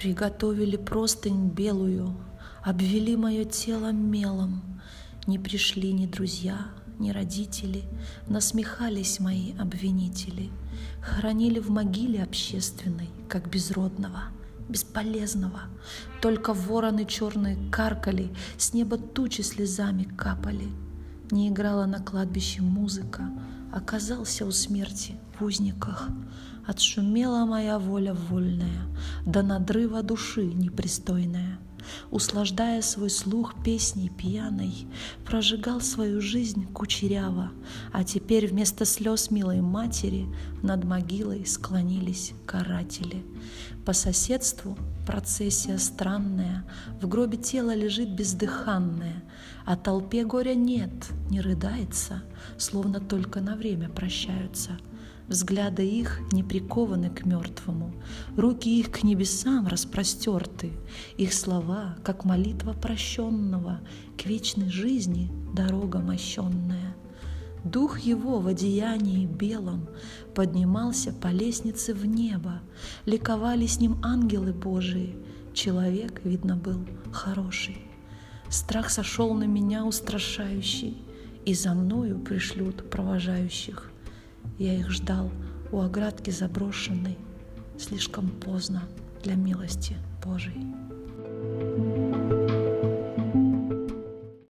Приготовили простынь белую, обвели мое тело мелом. Не пришли ни друзья, ни родители, насмехались мои обвинители, хоронили в могиле общественной, как безродного, бесполезного. Только вороны черные каркали, с неба тучи слезами капали. Не играла на кладбище музыка, оказался у смерти в узниках. Отшумела моя воля вольная, до надрыва души непристойная. Услаждая свой слух песней пьяной, Прожигал свою жизнь кучеряво, А теперь вместо слез милой матери Над могилой склонились каратели. По соседству процессия странная, В гробе тело лежит бездыханное, А толпе горя нет, не рыдается, Словно только на время прощаются — Взгляды их не прикованы к мертвому, руки их к небесам распростерты, их слова, как молитва прощенного, к вечной жизни дорога мощенная. Дух его в одеянии белом поднимался по лестнице в небо, ликовали с ним ангелы Божии, человек, видно, был хороший. Страх сошел на меня устрашающий, и за мною пришлют провожающих. Я их ждал у оградки заброшенной, слишком поздно для милости Божией.